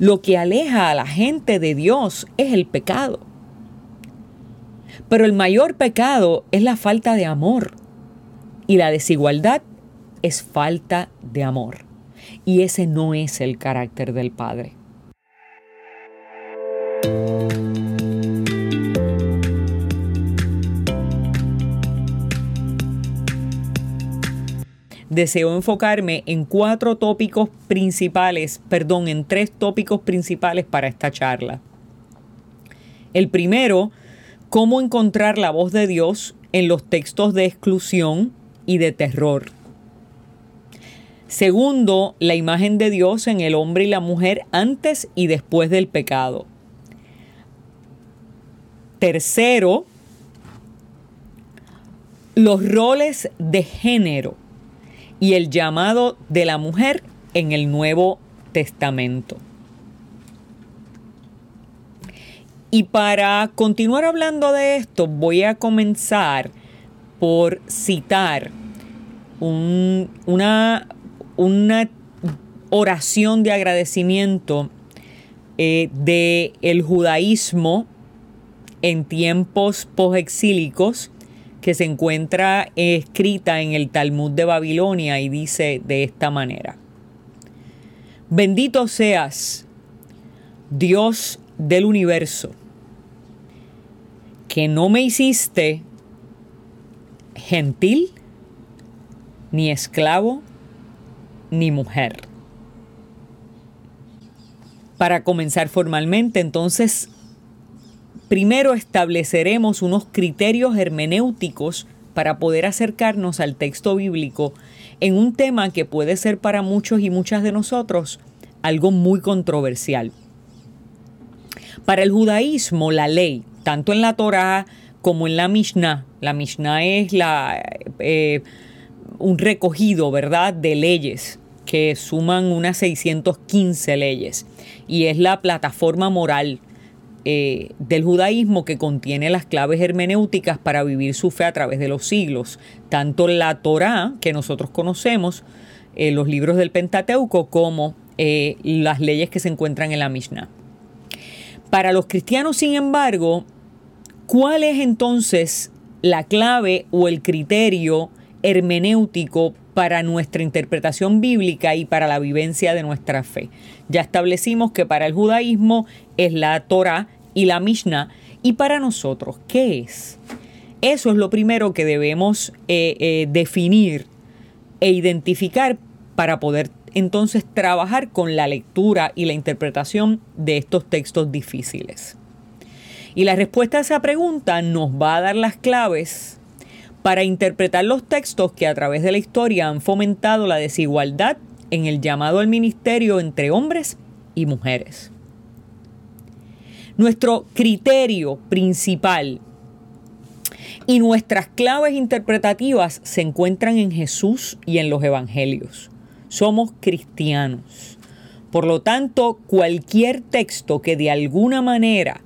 lo que aleja a la gente de Dios es el pecado. Pero el mayor pecado es la falta de amor y la desigualdad es falta de amor. Y ese no es el carácter del Padre. Deseo enfocarme en cuatro tópicos principales, perdón, en tres tópicos principales para esta charla. El primero, cómo encontrar la voz de Dios en los textos de exclusión y de terror. Segundo, la imagen de Dios en el hombre y la mujer antes y después del pecado. Tercero, los roles de género y el llamado de la mujer en el Nuevo Testamento. Y para continuar hablando de esto, voy a comenzar por citar una, oración de agradecimiento eh, del judaísmo en tiempos posexílicos que se encuentra escrita en el Talmud de Babilonia y dice de esta manera. Bendito seas, Dios del universo, que no me hiciste gentil, ni esclavo, ni mujer. Para comenzar formalmente, entonces Primero estableceremos unos criterios hermenéuticos para poder acercarnos al texto bíblico en un tema que puede ser para muchos y muchas de nosotros algo muy controversial. Para el judaísmo, la ley, tanto en la Torá como en la Mishnah, la Mishnah es la, eh, un recogido, ¿verdad?, de leyes que suman unas 615 leyes y es la plataforma moral eh, del judaísmo que contiene las claves hermenéuticas para vivir su fe a través de los siglos. Tanto la Torá, que nosotros conocemos, eh, los libros del Pentateuco, como eh, las leyes que se encuentran en la Mishnah. Para los cristianos, sin embargo, ¿cuál es entonces la clave o el criterio hermenéutico para nuestra interpretación bíblica y para la vivencia de nuestra fe. Ya establecimos que para el judaísmo es la Torah y la Mishnah. ¿Y para nosotros qué es? Eso es lo primero que debemos eh, eh, definir e identificar para poder entonces trabajar con la lectura y la interpretación de estos textos difíciles. Y la respuesta a esa pregunta nos va a dar las claves para interpretar los textos que a través de la historia han fomentado la desigualdad en el llamado al ministerio entre hombres y mujeres. Nuestro criterio principal y nuestras claves interpretativas se encuentran en Jesús y en los evangelios. Somos cristianos. Por lo tanto, cualquier texto que de alguna manera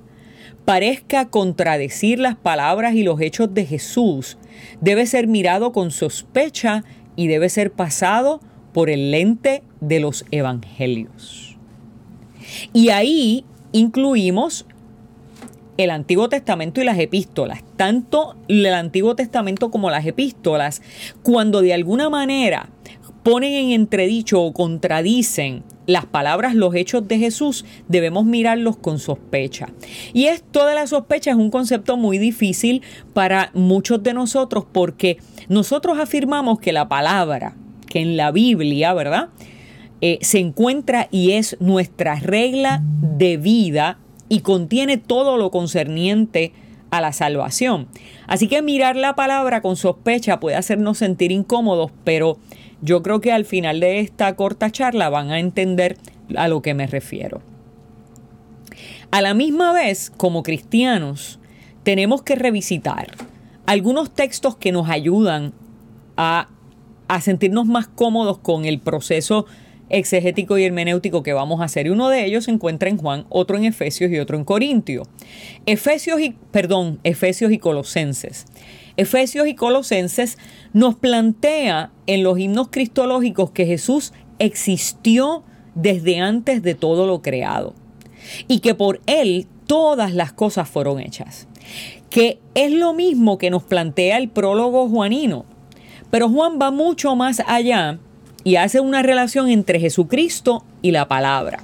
parezca contradecir las palabras y los hechos de Jesús debe ser mirado con sospecha y debe ser pasado por el lente de los evangelios. Y ahí incluimos el Antiguo Testamento y las epístolas, tanto el Antiguo Testamento como las epístolas, cuando de alguna manera ponen en entredicho o contradicen las palabras, los hechos de Jesús, debemos mirarlos con sospecha. Y esto de la sospecha es un concepto muy difícil para muchos de nosotros porque nosotros afirmamos que la palabra, que en la Biblia, ¿verdad? Eh, se encuentra y es nuestra regla de vida y contiene todo lo concerniente a la salvación. Así que mirar la palabra con sospecha puede hacernos sentir incómodos, pero yo creo que al final de esta corta charla van a entender a lo que me refiero. A la misma vez, como cristianos, tenemos que revisitar algunos textos que nos ayudan a, a sentirnos más cómodos con el proceso exegético y hermenéutico que vamos a hacer. Y uno de ellos se encuentra en Juan, otro en Efesios y otro en Corintio. Efesios y, perdón, Efesios y Colosenses. Efesios y Colosenses nos plantea en los himnos cristológicos que Jesús existió desde antes de todo lo creado y que por Él todas las cosas fueron hechas. Que es lo mismo que nos plantea el prólogo juanino. Pero Juan va mucho más allá y hace una relación entre Jesucristo y la palabra.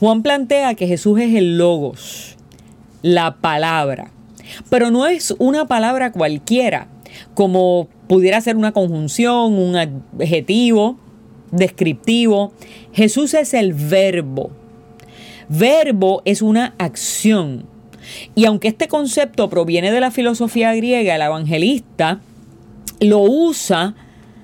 Juan plantea que Jesús es el logos, la palabra. Pero no es una palabra cualquiera, como pudiera ser una conjunción, un adjetivo descriptivo. Jesús es el verbo. Verbo es una acción. Y aunque este concepto proviene de la filosofía griega, el evangelista lo usa,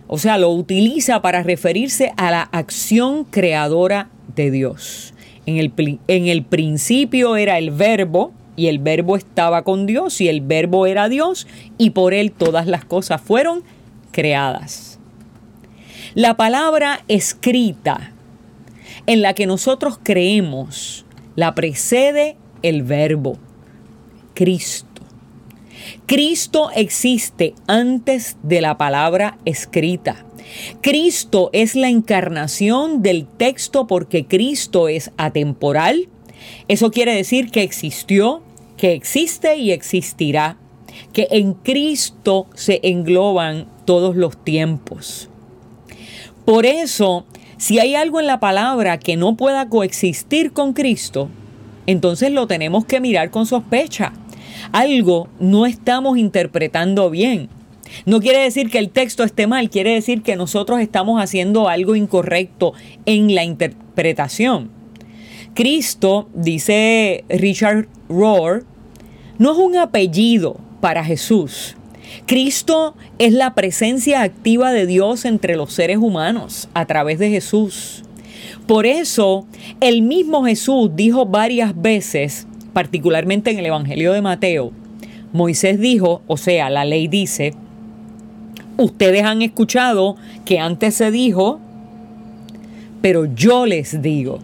o sea, lo utiliza para referirse a la acción creadora de Dios. En el, en el principio era el verbo, y el verbo estaba con Dios y el verbo era Dios y por él todas las cosas fueron creadas. La palabra escrita en la que nosotros creemos la precede el verbo Cristo. Cristo existe antes de la palabra escrita. Cristo es la encarnación del texto porque Cristo es atemporal, eso quiere decir que existió, que existe y existirá, que en Cristo se engloban todos los tiempos. Por eso, si hay algo en la palabra que no pueda coexistir con Cristo, entonces lo tenemos que mirar con sospecha. Algo no estamos interpretando bien. No quiere decir que el texto esté mal, quiere decir que nosotros estamos haciendo algo incorrecto en la interpretación. Cristo, dice Richard Rohr, no es un apellido para Jesús. Cristo es la presencia activa de Dios entre los seres humanos a través de Jesús. Por eso, el mismo Jesús dijo varias veces, particularmente en el Evangelio de Mateo, Moisés dijo, o sea, la ley dice, ustedes han escuchado que antes se dijo, pero yo les digo.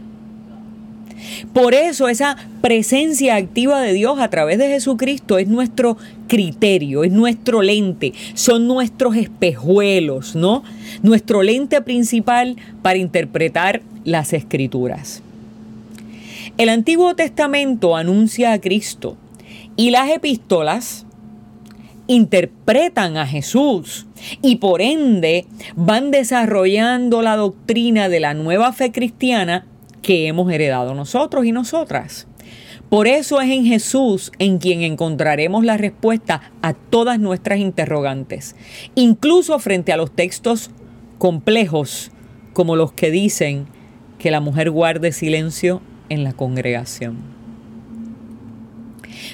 Por eso esa presencia activa de Dios a través de Jesucristo es nuestro criterio, es nuestro lente, son nuestros espejuelos, ¿no? Nuestro lente principal para interpretar las escrituras. El Antiguo Testamento anuncia a Cristo y las epístolas interpretan a Jesús y por ende van desarrollando la doctrina de la nueva fe cristiana que hemos heredado nosotros y nosotras. Por eso es en Jesús en quien encontraremos la respuesta a todas nuestras interrogantes, incluso frente a los textos complejos como los que dicen que la mujer guarde silencio en la congregación.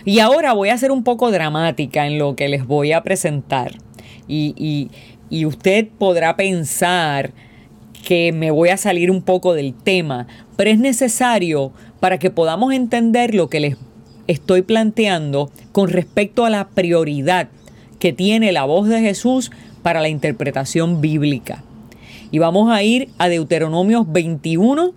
Y ahora voy a ser un poco dramática en lo que les voy a presentar. Y, y usted podrá pensar que me voy a salir un poco del tema, pero es necesario para que podamos entender lo que les estoy planteando con respecto a la prioridad que tiene la voz de Jesús para la interpretación bíblica. Y vamos a ir a Deuteronomios 21,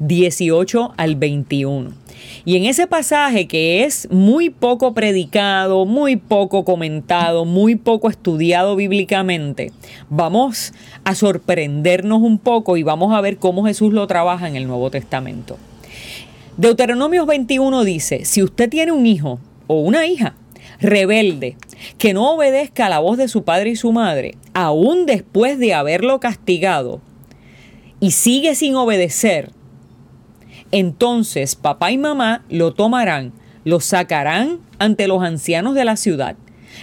18 al 21. Y en ese pasaje que es muy poco predicado, muy poco comentado, muy poco estudiado bíblicamente, vamos a sorprendernos un poco y vamos a ver cómo Jesús lo trabaja en el Nuevo Testamento. Deuteronomios 21 dice, si usted tiene un hijo o una hija rebelde que no obedezca a la voz de su padre y su madre, aún después de haberlo castigado, y sigue sin obedecer, entonces papá y mamá lo tomarán, lo sacarán ante los ancianos de la ciudad.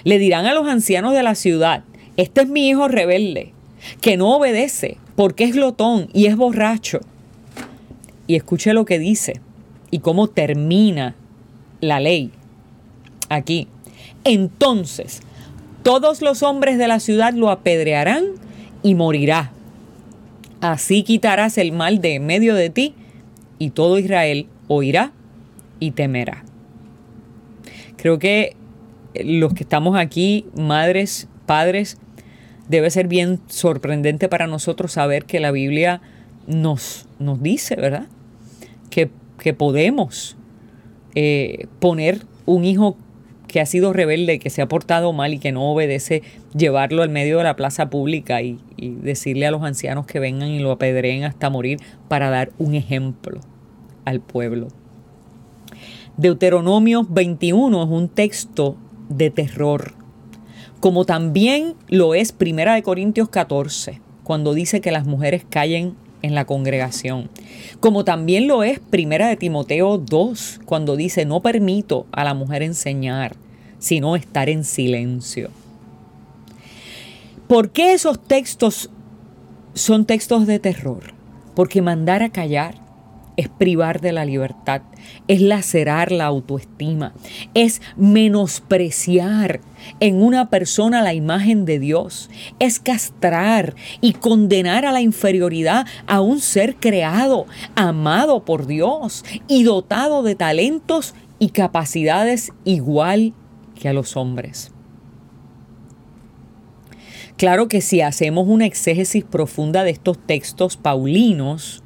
Le dirán a los ancianos de la ciudad, este es mi hijo rebelde, que no obedece porque es glotón y es borracho. Y escuche lo que dice y cómo termina la ley aquí. Entonces, todos los hombres de la ciudad lo apedrearán y morirá. Así quitarás el mal de en medio de ti y todo Israel oirá y temerá. Creo que los que estamos aquí, madres, padres, debe ser bien sorprendente para nosotros saber que la Biblia nos, nos dice, ¿verdad? Que, podemos eh, poner un hijo que ha sido rebelde, que se ha portado mal y que no obedece, llevarlo al medio de la plaza pública y, y decirle a los ancianos que vengan y lo apedreen hasta morir para dar un ejemplo al pueblo. Deuteronomio 21 es un texto de terror, como también lo es Primera de Corintios 14, cuando dice que las mujeres callen en la congregación, como también lo es Primera de Timoteo 2, cuando dice no permito a la mujer enseñar, sino estar en silencio. ¿Por qué esos textos son textos de terror? Porque mandar a callar es privar de la libertad, es lacerar la autoestima, es menospreciar en una persona la imagen de Dios, es castrar y condenar a la inferioridad a un ser creado, amado por Dios y dotado de talentos y capacidades igual que a los hombres. Claro que si hacemos una exégesis profunda de estos textos paulinos,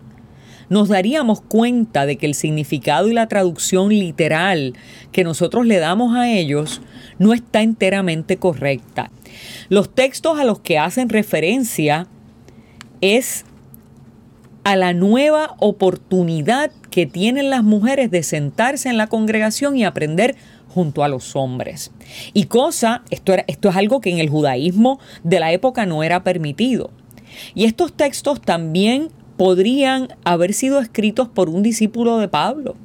nos daríamos cuenta de que el significado y la traducción literal que nosotros le damos a ellos no está enteramente correcta. Los textos a los que hacen referencia es a la nueva oportunidad que tienen las mujeres de sentarse en la congregación y aprender junto a los hombres. Y cosa, esto, esto es algo que en el judaísmo de la época no era permitido. Y estos textos también podrían haber sido escritos por un discípulo de Pablo,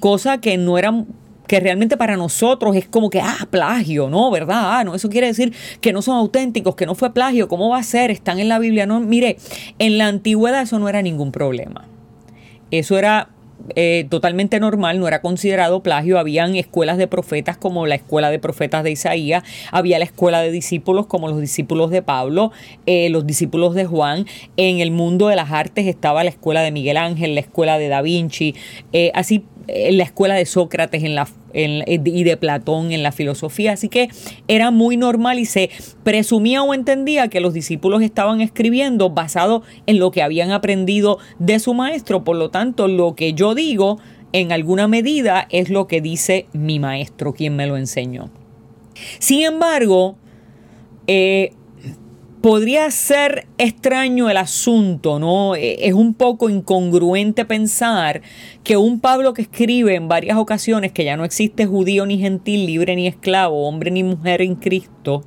cosa que no eran que realmente para nosotros es como que, ah, plagio, ¿no? ¿Verdad? Ah, no, eso quiere decir que no son auténticos, que no fue plagio, ¿cómo va a ser? Están en la Biblia. No, mire, en la antigüedad eso no era ningún problema. Eso era eh, totalmente normal, no era considerado plagio. Habían escuelas de profetas como la escuela de profetas de Isaías, había la escuela de discípulos como los discípulos de Pablo, eh, los discípulos de Juan. En el mundo de las artes estaba la escuela de Miguel Ángel, la escuela de Da Vinci, eh, así en la escuela de Sócrates en la, y de Platón en la filosofía. Así que era muy normal y se presumía o entendía que los discípulos estaban escribiendo basado en lo que habían aprendido de su maestro. Por lo tanto, lo que yo digo en alguna medida es lo que dice mi maestro, quien me lo enseñó. Sin embargo, eh, podría ser extraño el asunto, ¿no? E, es un poco incongruente pensar que un Pablo que escribe en varias ocasiones que ya no existe judío ni gentil, libre ni esclavo, hombre ni mujer en Cristo,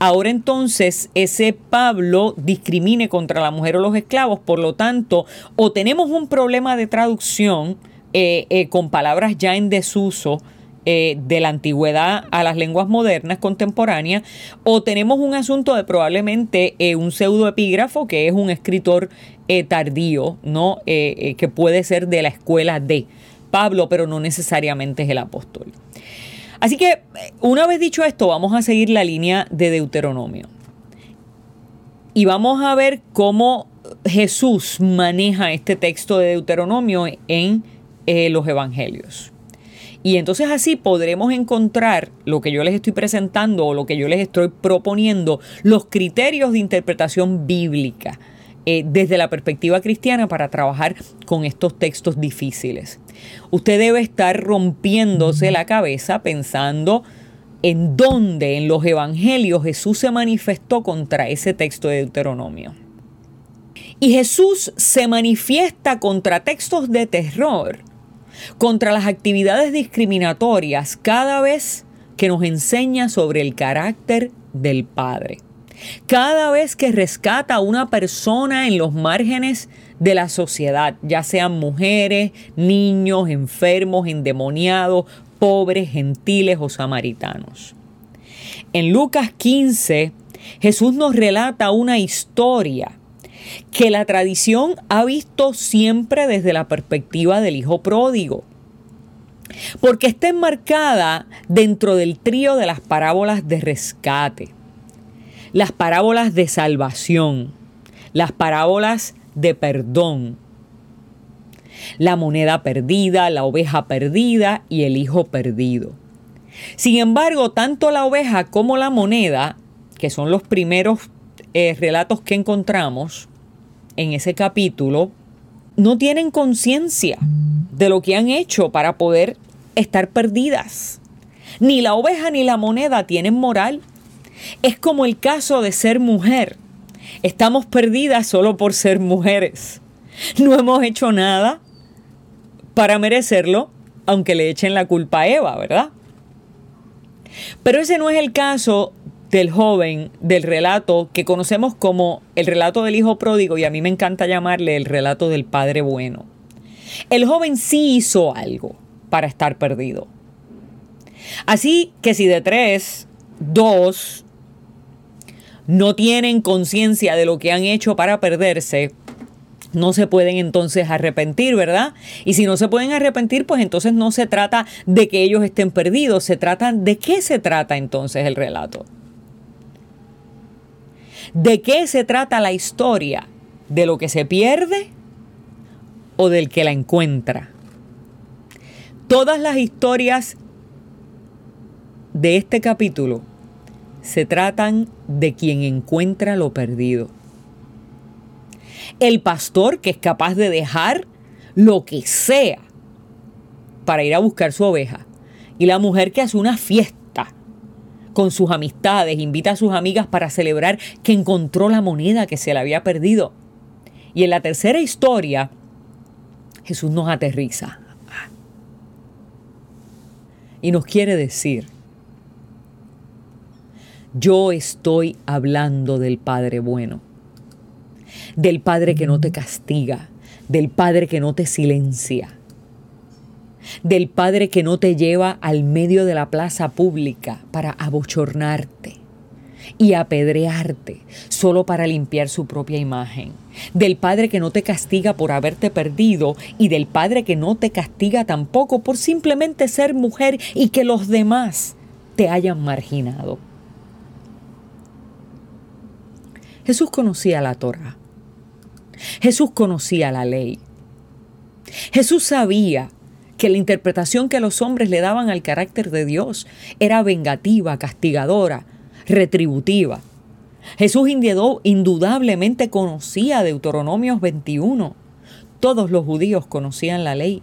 ahora entonces ese Pablo discrimine contra la mujer o los esclavos, por lo tanto, o tenemos un problema de traducción eh, eh, con palabras ya en desuso, eh, de la antigüedad a las lenguas modernas contemporáneas, o tenemos un asunto de probablemente eh, un pseudoepígrafo que es un escritor eh, tardío, ¿no? que puede ser de la escuela de Pablo, pero no necesariamente es el apóstol. Así que, una vez dicho esto, vamos a seguir la línea de Deuteronomio. Y vamos a ver cómo Jesús maneja este texto de Deuteronomio en los evangelios. Y entonces así podremos encontrar lo que yo les estoy presentando o lo que yo les estoy proponiendo, los criterios de interpretación bíblica eh, desde la perspectiva cristiana para trabajar con estos textos difíciles. Usted debe estar rompiéndose la cabeza pensando en dónde en los evangelios Jesús se manifestó contra ese texto de Deuteronomio. Y Jesús se manifiesta contra textos de terror contra las actividades discriminatorias cada vez que nos enseña sobre el carácter del Padre. Cada vez que rescata a una persona en los márgenes de la sociedad, ya sean mujeres, niños, enfermos, endemoniados, pobres, gentiles o samaritanos. En Lucas 15, Jesús nos relata una historia que la tradición ha visto siempre desde la perspectiva del hijo pródigo. Porque está enmarcada dentro del trío de las parábolas de rescate, las parábolas de salvación, las parábolas de perdón, la moneda perdida, la oveja perdida y el hijo perdido. Sin embargo, tanto la oveja como la moneda, que son los primeros eh, relatos que encontramos, en ese capítulo no tienen conciencia de lo que han hecho para poder estar perdidas. Ni la oveja ni la moneda tienen moral. Es como el caso de ser mujer. Estamos perdidas solo por ser mujeres. No hemos hecho nada para merecerlo, aunque le echen la culpa a Eva, ¿verdad? Pero ese no es el caso del joven del relato que conocemos como el relato del hijo pródigo y a mí me encanta llamarle el relato del padre bueno. El joven sí hizo algo para estar perdido. Así que si de tres, dos no tienen conciencia de lo que han hecho para perderse, no se pueden entonces arrepentir, ¿verdad? Y si no se pueden arrepentir, pues entonces no se trata de que ellos estén perdidos, se trata de qué se trata entonces el relato. ¿De qué se trata la historia? ¿De lo que se pierde o del que la encuentra? Todas las historias de este capítulo se tratan de quien encuentra lo perdido. El pastor que es capaz de dejar lo que sea para ir a buscar su oveja. Y la mujer que hace una fiesta con sus amistades, invita a sus amigas para celebrar que encontró la moneda que se le había perdido. Y en la tercera historia, Jesús nos aterriza y nos quiere decir, yo estoy hablando del Padre bueno, del Padre que no te castiga, del Padre que no te silencia del Padre que no te lleva al medio de la plaza pública para abochornarte y apedrearte solo para limpiar su propia imagen, del Padre que no te castiga por haberte perdido y del Padre que no te castiga tampoco por simplemente ser mujer y que los demás te hayan marginado. Jesús conocía la Torah. Jesús conocía la ley. Jesús sabía que la interpretación que los hombres le daban al carácter de Dios era vengativa, castigadora, retributiva. Jesús indudablemente conocía Deuteronomios 21. Todos los judíos conocían la ley.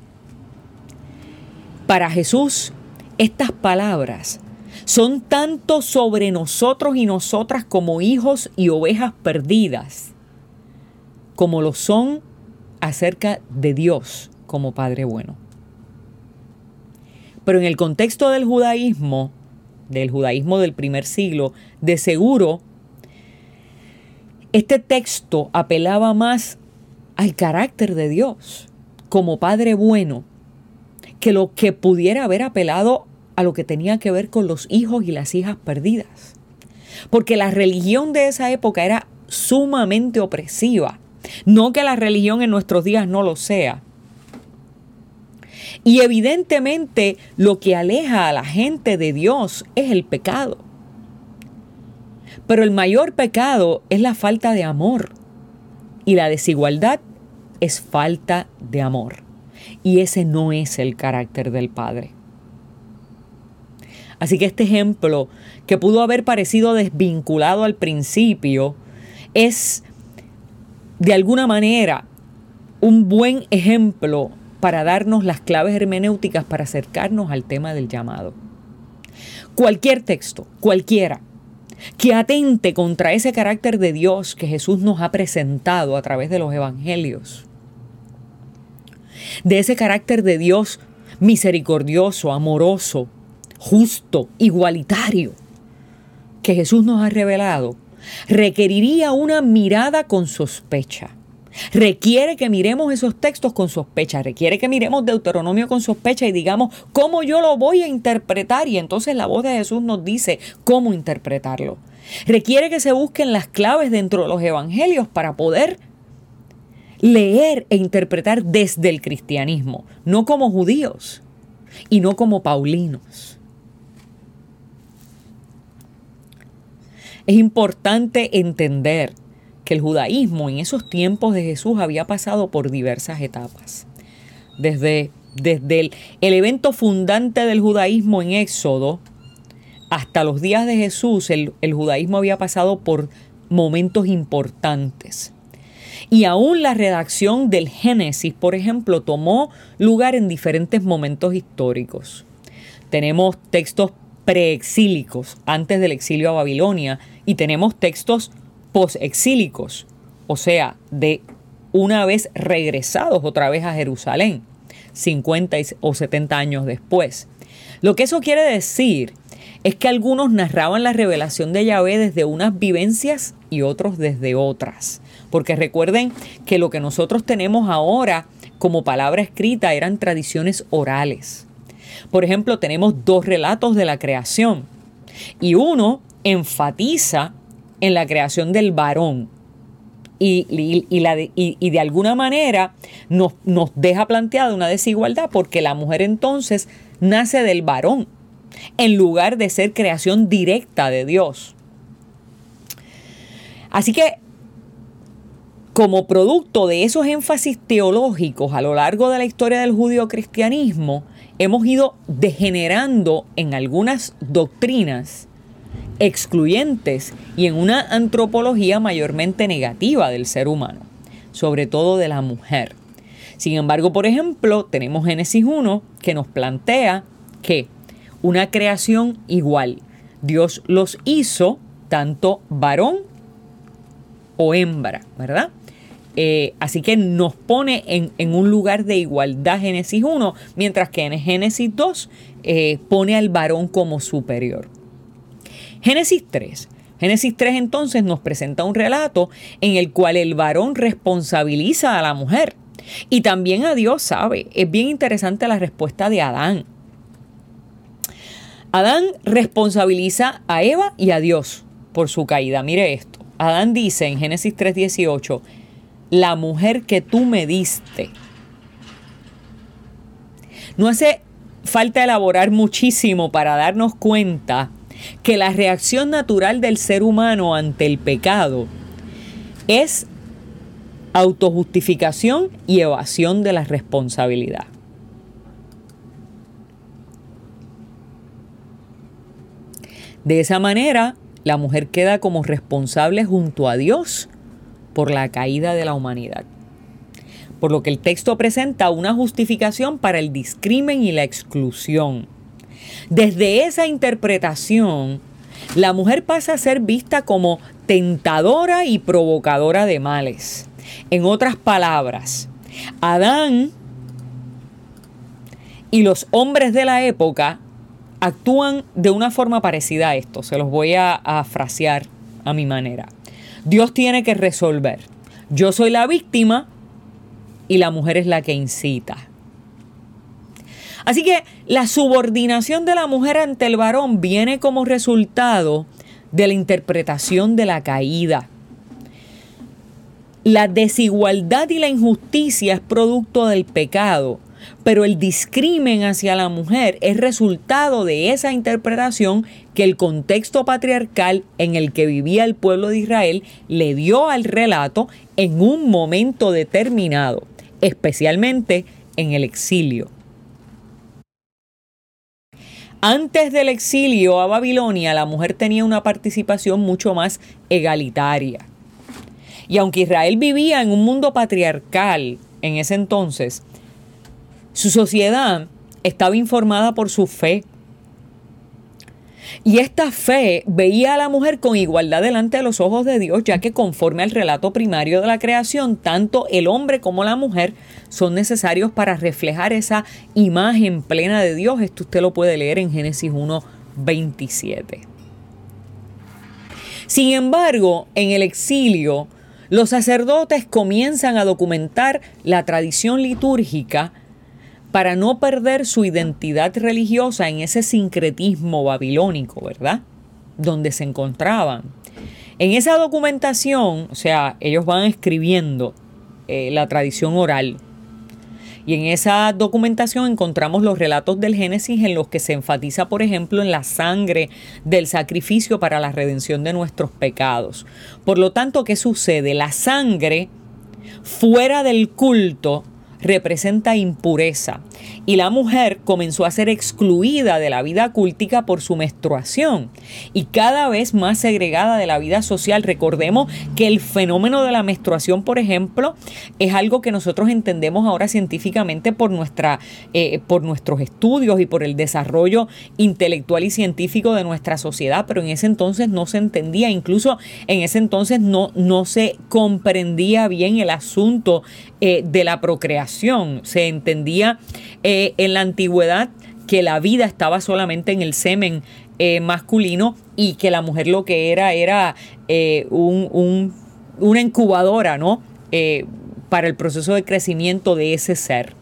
Para Jesús, estas palabras son tanto sobre nosotros y nosotras como hijos y ovejas perdidas, como lo son acerca de Dios como Padre bueno. Pero en el contexto del judaísmo, del judaísmo del primer siglo, de seguro, este texto apelaba más al carácter de Dios como Padre bueno que lo que pudiera haber apelado a lo que tenía que ver con los hijos y las hijas perdidas. Porque la religión de esa época era sumamente opresiva. No que la religión en nuestros días no lo sea, y evidentemente lo que aleja a la gente de Dios es el pecado. Pero el mayor pecado es la falta de amor. Y la desigualdad es falta de amor. Y ese no es el carácter del Padre. Así que este ejemplo, que pudo haber parecido desvinculado al principio, es de alguna manera un buen ejemplo para darnos las claves hermenéuticas para acercarnos al tema del llamado. Cualquier texto, cualquiera, que atente contra ese carácter de Dios que Jesús nos ha presentado a través de los evangelios, de ese carácter de Dios misericordioso, amoroso, justo, igualitario, que Jesús nos ha revelado, requeriría una mirada con sospecha requiere que miremos esos textos con sospecha, requiere que miremos Deuteronomio con sospecha y digamos cómo yo lo voy a interpretar y entonces la voz de Jesús nos dice cómo interpretarlo. Requiere que se busquen las claves dentro de los evangelios para poder leer e interpretar desde el cristianismo, no como judíos y no como paulinos. Es importante entender que el judaísmo en esos tiempos de Jesús había pasado por diversas etapas. Desde, desde el, evento fundante del judaísmo en Éxodo hasta los días de Jesús, el, el judaísmo había pasado por momentos importantes. Y aún la redacción del Génesis, por ejemplo, tomó lugar en diferentes momentos históricos. tenemos textos preexílicos antes del exilio a Babilonia y tenemos textos posexílicos, o sea, de una vez regresados otra vez a Jerusalén, 50 o 70 años después. Lo que eso quiere decir es que algunos narraban la revelación de Yahvé desde unas vivencias y otros desde otras. Porque recuerden que lo que nosotros tenemos ahora como palabra escrita eran tradiciones orales. Por ejemplo, tenemos dos relatos de la creación y uno enfatiza en la creación del varón y, la y, de alguna manera nos, nos deja planteada una desigualdad porque la mujer entonces nace del varón en lugar de ser creación directa de Dios. Así que como producto de esos énfasis teológicos a lo largo de la historia del judío-cristianismo, hemos ido degenerando en algunas doctrinas excluyentes y en una antropología mayormente negativa del ser humano, sobre todo de la mujer. Sin embargo, por ejemplo, tenemos Génesis 1 que nos plantea que una creación igual, Dios los hizo tanto varón o hembra, ¿verdad? Eh, así que nos pone en, un lugar de igualdad Génesis 1, mientras que en Génesis 2 eh, pone al varón como superior. Génesis 3. Génesis 3 entonces nos presenta un relato en el cual el varón responsabiliza a la mujer y también a Dios sabe. Es bien interesante la respuesta de Adán. Adán responsabiliza a Eva y a Dios por su caída. Mire esto. Adán dice en Génesis 3:18, la mujer que tú me diste. No hace falta elaborar muchísimo para darnos cuenta que la reacción natural del ser humano ante el pecado es autojustificación y evasión de la responsabilidad. De esa manera, la mujer queda como responsable junto a Dios por la caída de la humanidad. Por lo que el texto presenta una justificación para el discrimen y la exclusión. Desde esa interpretación, la mujer pasa a ser vista como tentadora y provocadora de males. En otras palabras, Adán y los hombres de la época actúan de una forma parecida a esto. Se los voy a, frasear a mi manera. Dios tiene que resolver. Yo soy la víctima y la mujer es la que incita. Así que la subordinación de la mujer ante el varón viene como resultado de la interpretación de la caída. La desigualdad y la injusticia es producto del pecado pero el discrimen hacia la mujer es resultado de esa interpretación que el contexto patriarcal en el que vivía el pueblo de Israel le dio al relato en un momento determinado, especialmente en el exilio. Antes del exilio a Babilonia, la mujer tenía una participación mucho más egalitaria. Y aunque Israel vivía en un mundo patriarcal en ese entonces, su sociedad estaba informada por su fe. Y esta fe veía a la mujer con igualdad delante de los ojos de Dios, ya que conforme al relato primario de la creación, tanto el hombre como la mujer son necesarios para reflejar esa imagen plena de Dios. Esto usted lo puede leer en Génesis 1, 27. Sin embargo, en el exilio, los sacerdotes comienzan a documentar la tradición litúrgica para no perder su identidad religiosa en ese sincretismo babilónico, ¿verdad? Donde se encontraban. En esa documentación, o sea, ellos van escribiendo eh, la tradición oral. Y en esa documentación encontramos los relatos del Génesis en los que se enfatiza, por ejemplo, en la sangre del sacrificio para la redención de nuestros pecados. Por lo tanto, ¿qué sucede? La sangre fuera del culto representa impureza y la mujer comenzó a ser excluida de la vida cultica por su menstruación y cada vez más segregada de la vida social. Recordemos que el fenómeno de la menstruación, por ejemplo, es algo que nosotros entendemos ahora científicamente por, nuestra, eh, por nuestros estudios y por el desarrollo intelectual y científico de nuestra sociedad, pero en ese entonces no se entendía, incluso en ese entonces no, no se comprendía bien el asunto eh, de la procreación. Se entendía eh, en la antigüedad que la vida estaba solamente en el semen eh, masculino y que la mujer lo que era era un, una incubadora, ¿no? para el proceso de crecimiento de ese ser.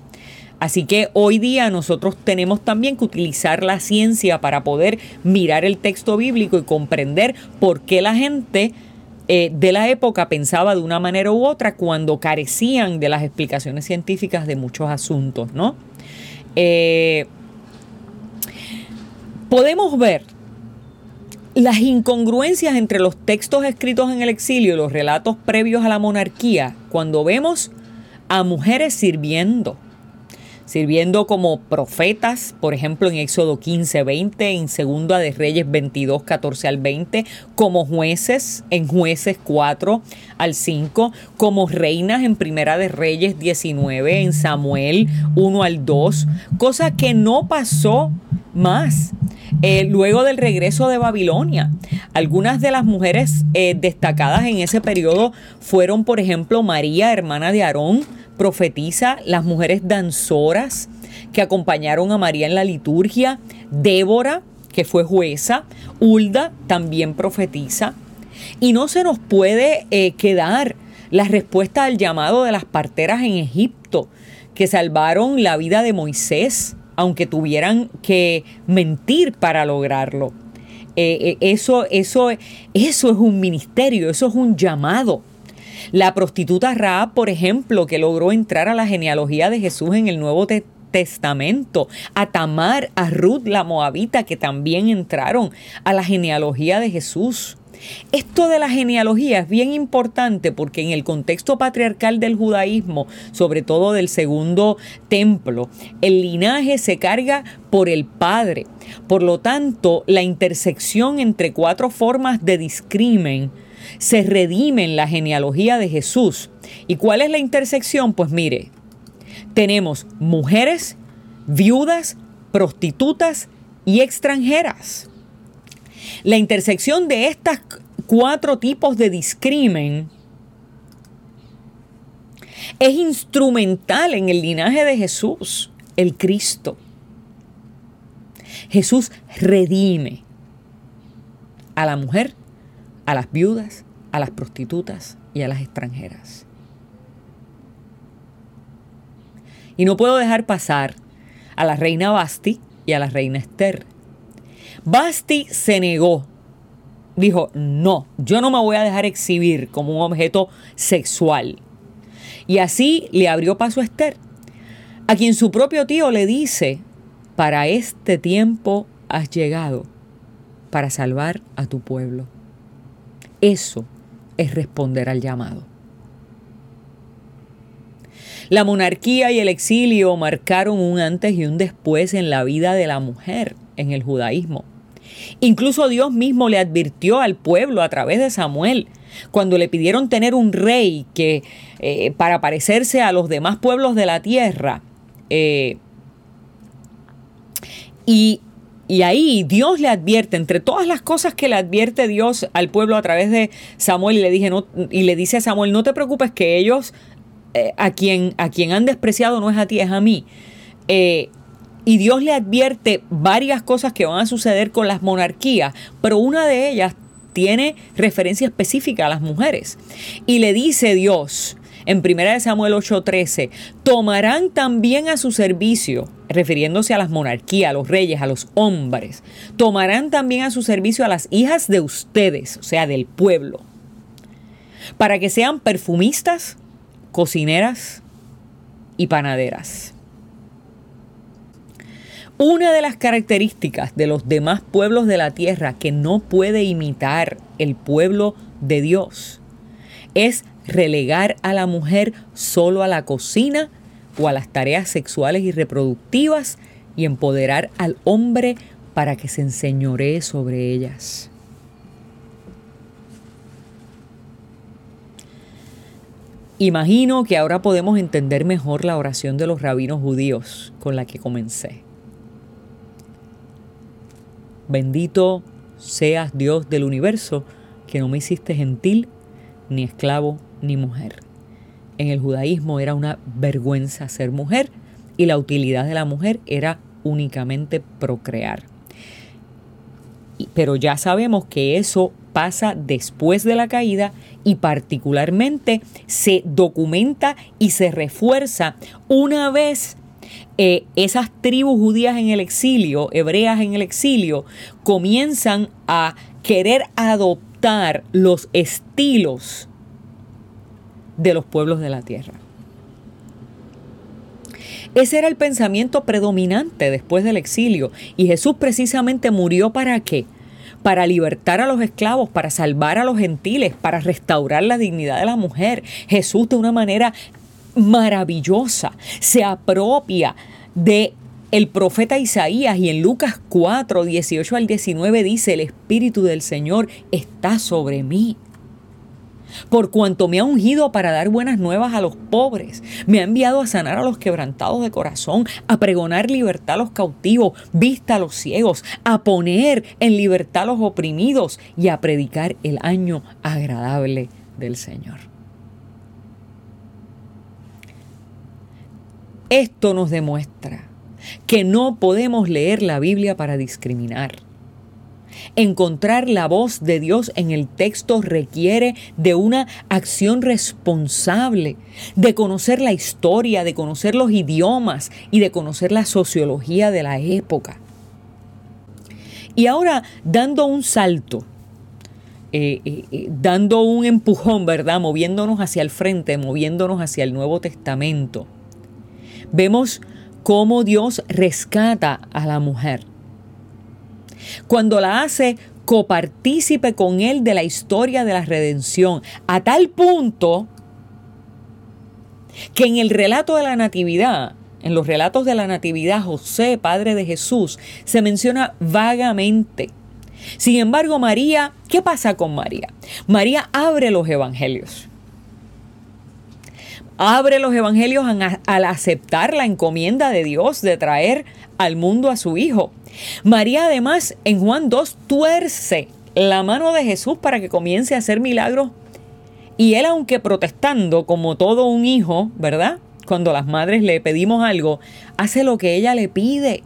Así que hoy día nosotros tenemos también que utilizar la ciencia para poder mirar el texto bíblico y comprender por qué la gente eh, de la época pensaba de una manera u otra cuando carecían de las explicaciones científicas de muchos asuntos, ¿no? Eh, podemos ver las incongruencias entre los textos escritos en el exilio y los relatos previos a la monarquía cuando vemos a mujeres sirviendo sirviendo como profetas, por ejemplo en Éxodo 15, 20, en Segunda de Reyes 22, 14 al 20, como jueces en Jueces 4 al 5, como reinas en Primera de Reyes 19, en Samuel 1 al 2, cosa que no pasó más. Eh, luego del regreso de Babilonia. Algunas de las mujeres eh, destacadas en ese periodo fueron, por ejemplo, María, hermana de Aarón, profetiza, las mujeres danzoras que acompañaron a María en la liturgia, Débora, que fue jueza, Hulda también profetiza. Y no se nos puede eh, quedar la respuesta al llamado de las parteras en Egipto, que salvaron la vida de Moisés, aunque tuvieran que mentir para lograrlo. Eh, eh, eso, eso, eso es un ministerio, eso es un llamado. La prostituta Raab, por ejemplo, que logró entrar a la genealogía de Jesús en el Nuevo Testamento, a Tamar, a Ruth la Moabita, que también entraron a la genealogía de Jesús. Esto de la genealogía es bien importante porque en el contexto patriarcal del judaísmo, sobre todo del segundo templo, el linaje se carga por el padre. Por lo tanto, la intersección entre cuatro formas de discrimen se redime en la genealogía de Jesús. ¿Y cuál es la intersección? Pues mire, tenemos mujeres, viudas, prostitutas y extranjeras. La intersección de estos cuatro tipos de discrimen es instrumental en el linaje de Jesús, el Cristo. Jesús redime a la mujer a las viudas, a las prostitutas y a las extranjeras. Y no puedo dejar pasar a la reina Basti y a la reina Esther. Basti se negó. Dijo, no, yo no me voy a dejar exhibir como un objeto sexual. Y así le abrió paso a Esther, a quien su propio tío le dice, para este tiempo has llegado para salvar a tu pueblo. Eso es responder al llamado. La monarquía y el exilio marcaron un antes y un después en la vida de la mujer en el judaísmo. Incluso Dios mismo le advirtió al pueblo a través de Samuel cuando le pidieron tener un rey que eh, para parecerse a los demás pueblos de la tierra. Eh, y y ahí Dios le advierte, entre todas las cosas que le advierte Dios al pueblo a través de Samuel, y le, no, y le dice a Samuel, no te preocupes que ellos, eh, a, quien, a quien han despreciado no es a ti, es a mí. Eh, y Dios le advierte varias cosas que van a suceder con las monarquías, pero una de ellas tiene referencia específica a las mujeres. Y le dice Dios, en 1 Samuel 8:13, tomarán también a su servicio, refiriéndose a las monarquías, a los reyes, a los hombres, tomarán también a su servicio a las hijas de ustedes, o sea, del pueblo, para que sean perfumistas, cocineras y panaderas. Una de las características de los demás pueblos de la tierra que no puede imitar el pueblo de Dios es relegar a la mujer solo a la cocina o a las tareas sexuales y reproductivas y empoderar al hombre para que se enseñoree sobre ellas. Imagino que ahora podemos entender mejor la oración de los rabinos judíos con la que comencé. Bendito seas Dios del universo, que no me hiciste gentil, ni esclavo, ni mujer. En el judaísmo era una vergüenza ser mujer y la utilidad de la mujer era únicamente procrear. Pero ya sabemos que eso pasa después de la caída y particularmente se documenta y se refuerza una vez eh, esas tribus judías en el exilio, hebreas en el exilio, comienzan a querer adoptar los estilos de los pueblos de la tierra. Ese era el pensamiento predominante después del exilio y Jesús precisamente murió para qué? para libertar a los esclavos, para salvar a los gentiles, para restaurar la dignidad de la mujer. Jesús de una manera maravillosa se apropia de el profeta Isaías y en Lucas 4, 18 al 19 dice, el Espíritu del Señor está sobre mí por cuanto me ha ungido para dar buenas nuevas a los pobres, me ha enviado a sanar a los quebrantados de corazón, a pregonar libertad a los cautivos, vista a los ciegos, a poner en libertad a los oprimidos y a predicar el año agradable del Señor. Esto nos demuestra que no podemos leer la Biblia para discriminar Encontrar la voz de Dios en el texto requiere de una acción responsable, de conocer la historia, de conocer los idiomas y de conocer la sociología de la época. Y ahora, dando un salto, eh, eh, eh, dando un empujón, ¿verdad? Moviéndonos hacia el frente, moviéndonos hacia el Nuevo Testamento, vemos cómo Dios rescata a la mujer cuando la hace copartícipe con él de la historia de la redención, a tal punto que en el relato de la Natividad, en los relatos de la Natividad, José, padre de Jesús, se menciona vagamente. Sin embargo, María, ¿qué pasa con María? María abre los evangelios. Abre los evangelios al aceptar la encomienda de Dios de traer al mundo a su Hijo. María además en Juan 2 tuerce la mano de Jesús para que comience a hacer milagros. Y él, aunque protestando como todo un hijo, ¿verdad? Cuando las madres le pedimos algo, hace lo que ella le pide.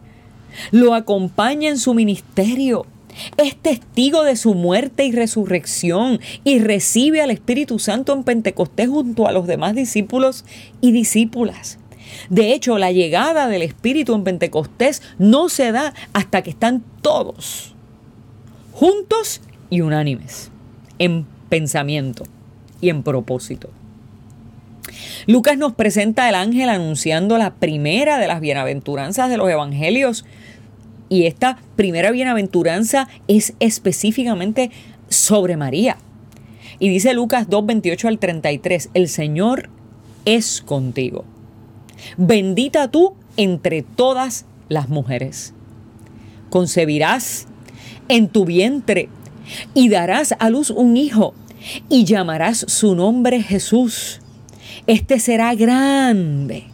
Lo acompaña en su ministerio. Es testigo de su muerte y resurrección y recibe al Espíritu Santo en Pentecostés junto a los demás discípulos y discípulas. De hecho, la llegada del Espíritu en Pentecostés no se da hasta que están todos juntos y unánimes en pensamiento y en propósito. Lucas nos presenta al ángel anunciando la primera de las bienaventuranzas de los evangelios y esta primera bienaventuranza es específicamente sobre María. Y dice Lucas 2, 28 al 33, el Señor es contigo. Bendita tú entre todas las mujeres. Concebirás en tu vientre y darás a luz un hijo y llamarás su nombre Jesús. Este será grande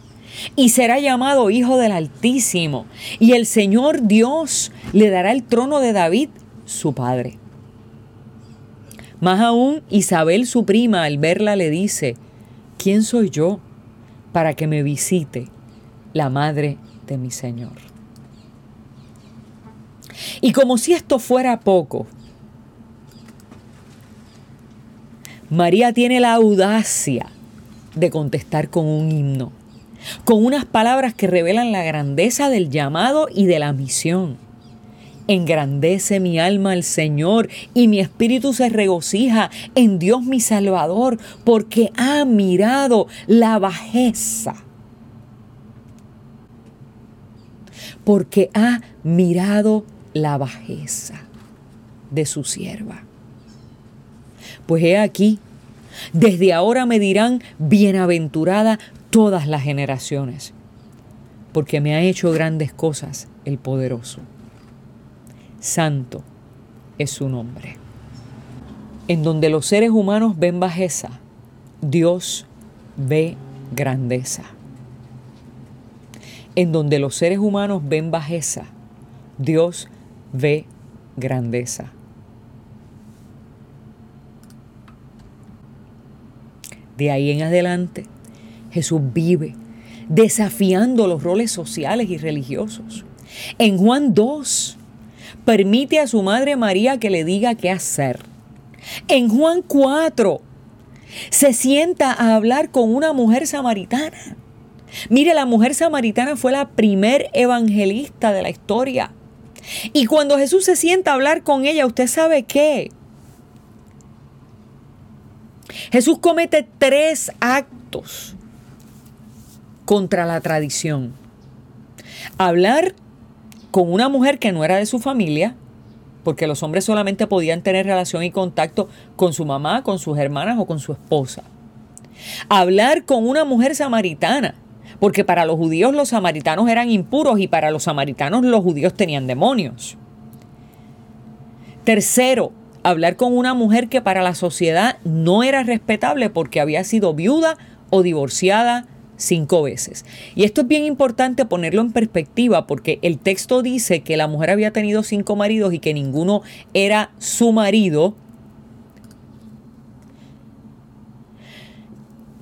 y será llamado Hijo del Altísimo y el Señor Dios le dará el trono de David, su padre. Más aún, Isabel, su prima, al verla le dice, ¿quién soy yo? Para que me visite la madre de mi Señor. Y como si esto fuera poco, María tiene la audacia de contestar con un himno, con unas palabras que revelan la grandeza del llamado y de la misión. Engrandece mi alma al Señor y mi espíritu se regocija en Dios mi Salvador porque ha mirado la bajeza. Porque ha mirado la bajeza de su sierva. Pues he aquí, desde ahora me dirán, bienaventurada todas las generaciones, porque me ha hecho grandes cosas el poderoso. Santo es su nombre. En donde los seres humanos ven bajeza, Dios ve grandeza. En donde los seres humanos ven bajeza, Dios ve grandeza. De ahí en adelante, Jesús vive desafiando los roles sociales y religiosos. En Juan 2, permite a su madre María que le diga qué hacer. En Juan 4, se sienta a hablar con una mujer samaritana. Mire, la mujer samaritana fue la primer evangelista de la historia. Y cuando Jesús se sienta a hablar con ella, usted sabe qué. Jesús comete tres actos contra la tradición. Hablar con una mujer que no era de su familia, porque los hombres solamente podían tener relación y contacto con su mamá, con sus hermanas o con su esposa. Hablar con una mujer samaritana, porque para los judíos los samaritanos eran impuros y para los samaritanos los judíos tenían demonios. Tercero, hablar con una mujer que para la sociedad no era respetable porque había sido viuda o divorciada cinco veces. Y esto es bien importante ponerlo en perspectiva porque el texto dice que la mujer había tenido cinco maridos y que ninguno era su marido.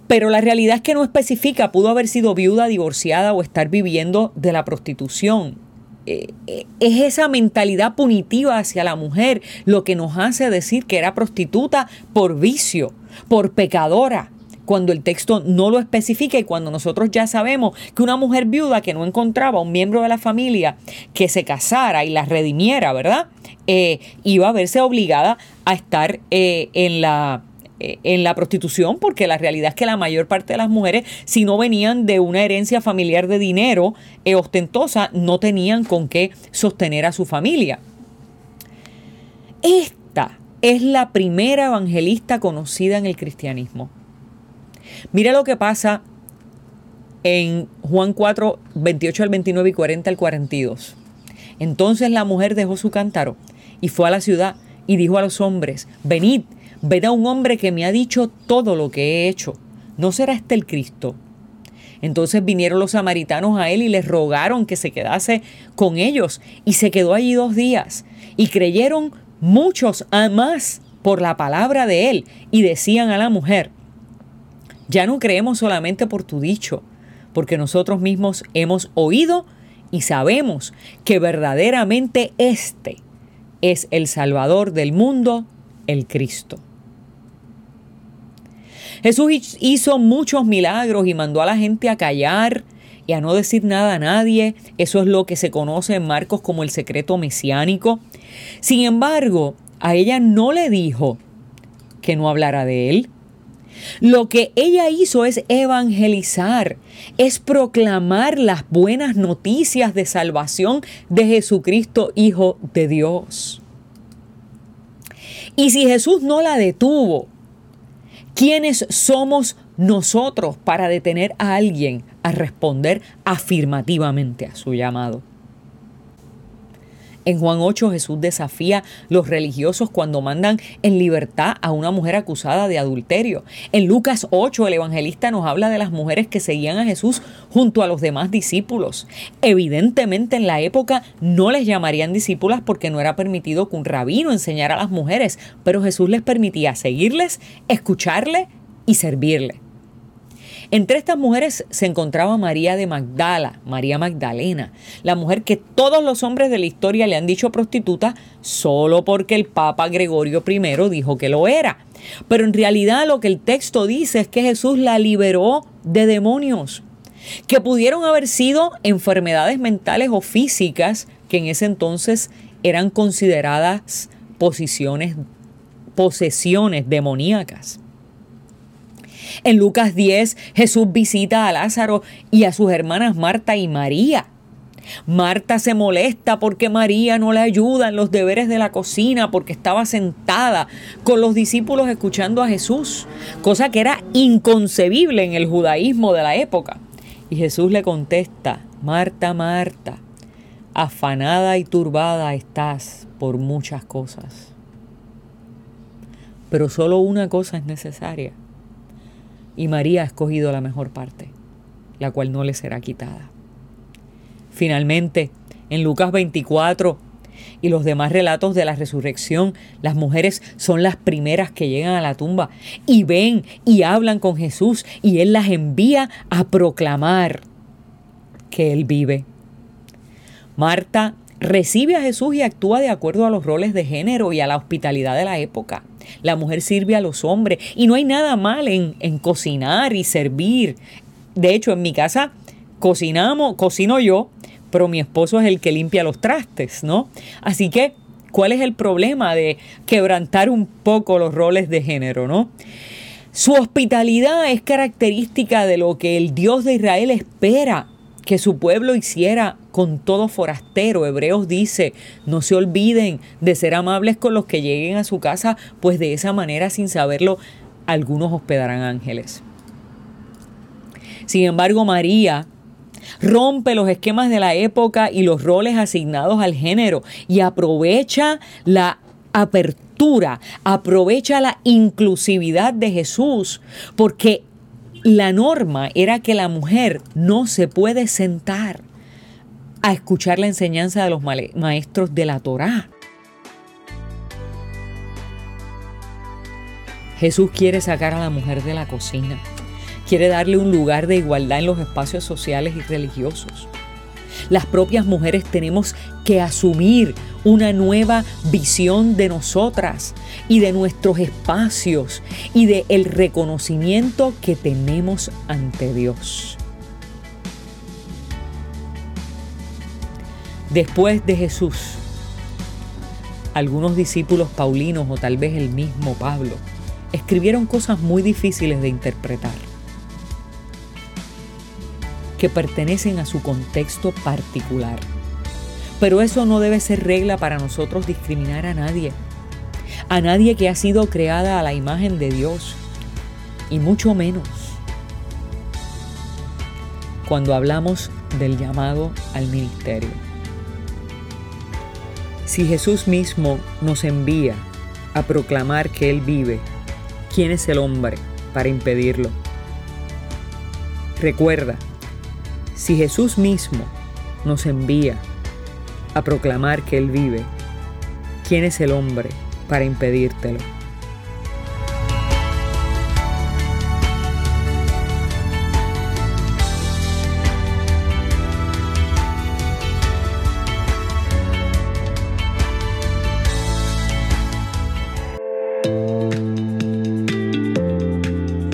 Pero la realidad es que no especifica, pudo haber sido viuda, divorciada o estar viviendo de la prostitución. Eh, eh, es esa mentalidad punitiva hacia la mujer lo que nos hace decir que era prostituta por vicio, por pecadora cuando el texto no lo especifica y cuando nosotros ya sabemos que una mujer viuda que no encontraba un miembro de la familia que se casara y la redimiera, ¿verdad? Eh, iba a verse obligada a estar eh, en la eh, en la prostitución, porque la realidad es que la mayor parte de las mujeres, si no venían de una herencia familiar de dinero ostentosa, no tenían con qué sostener a su familia. Esta es la primera evangelista conocida en el cristianismo. Mira lo que pasa en Juan 4, 28 al 29 y 40 al 42. Entonces la mujer dejó su cántaro y fue a la ciudad y dijo a los hombres, venid, ved a un hombre que me ha dicho todo lo que he hecho. ¿No será este el Cristo? Entonces vinieron los samaritanos a él y les rogaron que se quedase con ellos y se quedó allí dos días. Y creyeron muchos más por la palabra de él y decían a la mujer, ya no creemos solamente por tu dicho, porque nosotros mismos hemos oído y sabemos que verdaderamente este es el Salvador del mundo, el Cristo. Jesús hizo muchos milagros y mandó a la gente a callar y a no decir nada a nadie. Eso es lo que se conoce en Marcos como el secreto mesiánico. Sin embargo, a ella no le dijo que no hablara de él, lo que ella hizo es evangelizar, es proclamar las buenas noticias de salvación de Jesucristo, Hijo de Dios. Y si Jesús no la detuvo, ¿quiénes somos nosotros para detener a alguien a responder afirmativamente a su llamado? En Juan 8 Jesús desafía los religiosos cuando mandan en libertad a una mujer acusada de adulterio. En Lucas 8 el evangelista nos habla de las mujeres que seguían a Jesús junto a los demás discípulos. Evidentemente en la época no les llamarían discípulas porque no era permitido que un rabino enseñara a las mujeres, pero Jesús les permitía seguirles, escucharle y servirle. Entre estas mujeres se encontraba María de Magdala, María Magdalena, la mujer que todos los hombres de la historia le han dicho prostituta solo porque el Papa Gregorio I dijo que lo era. Pero en realidad lo que el texto dice es que Jesús la liberó de demonios, que pudieron haber sido enfermedades mentales o físicas que en ese entonces eran consideradas posiciones, posesiones demoníacas. En Lucas 10, Jesús visita a Lázaro y a sus hermanas Marta y María. Marta se molesta porque María no le ayuda en los deberes de la cocina porque estaba sentada con los discípulos escuchando a Jesús, cosa que era inconcebible en el judaísmo de la época. Y Jesús le contesta, Marta, Marta, afanada y turbada estás por muchas cosas. Pero solo una cosa es necesaria. Y María ha escogido la mejor parte, la cual no le será quitada. Finalmente, en Lucas 24 y los demás relatos de la resurrección, las mujeres son las primeras que llegan a la tumba y ven y hablan con Jesús y Él las envía a proclamar que Él vive. Marta recibe a Jesús y actúa de acuerdo a los roles de género y a la hospitalidad de la época. La mujer sirve a los hombres y no hay nada mal en, en cocinar y servir. De hecho, en mi casa cocinamos, cocino yo, pero mi esposo es el que limpia los trastes, ¿no? Así que, ¿cuál es el problema de quebrantar un poco los roles de género, ¿no? Su hospitalidad es característica de lo que el Dios de Israel espera que su pueblo hiciera con todo forastero. Hebreos dice, no se olviden de ser amables con los que lleguen a su casa, pues de esa manera, sin saberlo, algunos hospedarán ángeles. Sin embargo, María rompe los esquemas de la época y los roles asignados al género y aprovecha la apertura, aprovecha la inclusividad de Jesús, porque la norma era que la mujer no se puede sentar a escuchar la enseñanza de los maestros de la Torá. Jesús quiere sacar a la mujer de la cocina quiere darle un lugar de igualdad en los espacios sociales y religiosos. Las propias mujeres tenemos que asumir una nueva visión de nosotras y de nuestros espacios y de el reconocimiento que tenemos ante Dios. Después de Jesús, algunos discípulos paulinos o tal vez el mismo Pablo escribieron cosas muy difíciles de interpretar que pertenecen a su contexto particular. Pero eso no debe ser regla para nosotros discriminar a nadie. A nadie que ha sido creada a la imagen de Dios. Y mucho menos cuando hablamos del llamado al ministerio. Si Jesús mismo nos envía a proclamar que Él vive, ¿quién es el hombre para impedirlo? Recuerda, si Jesús mismo nos envía a proclamar que Él vive, ¿quién es el hombre para impedírtelo?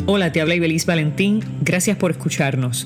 Hola, te habla Ibeliz Valentín. Gracias por escucharnos.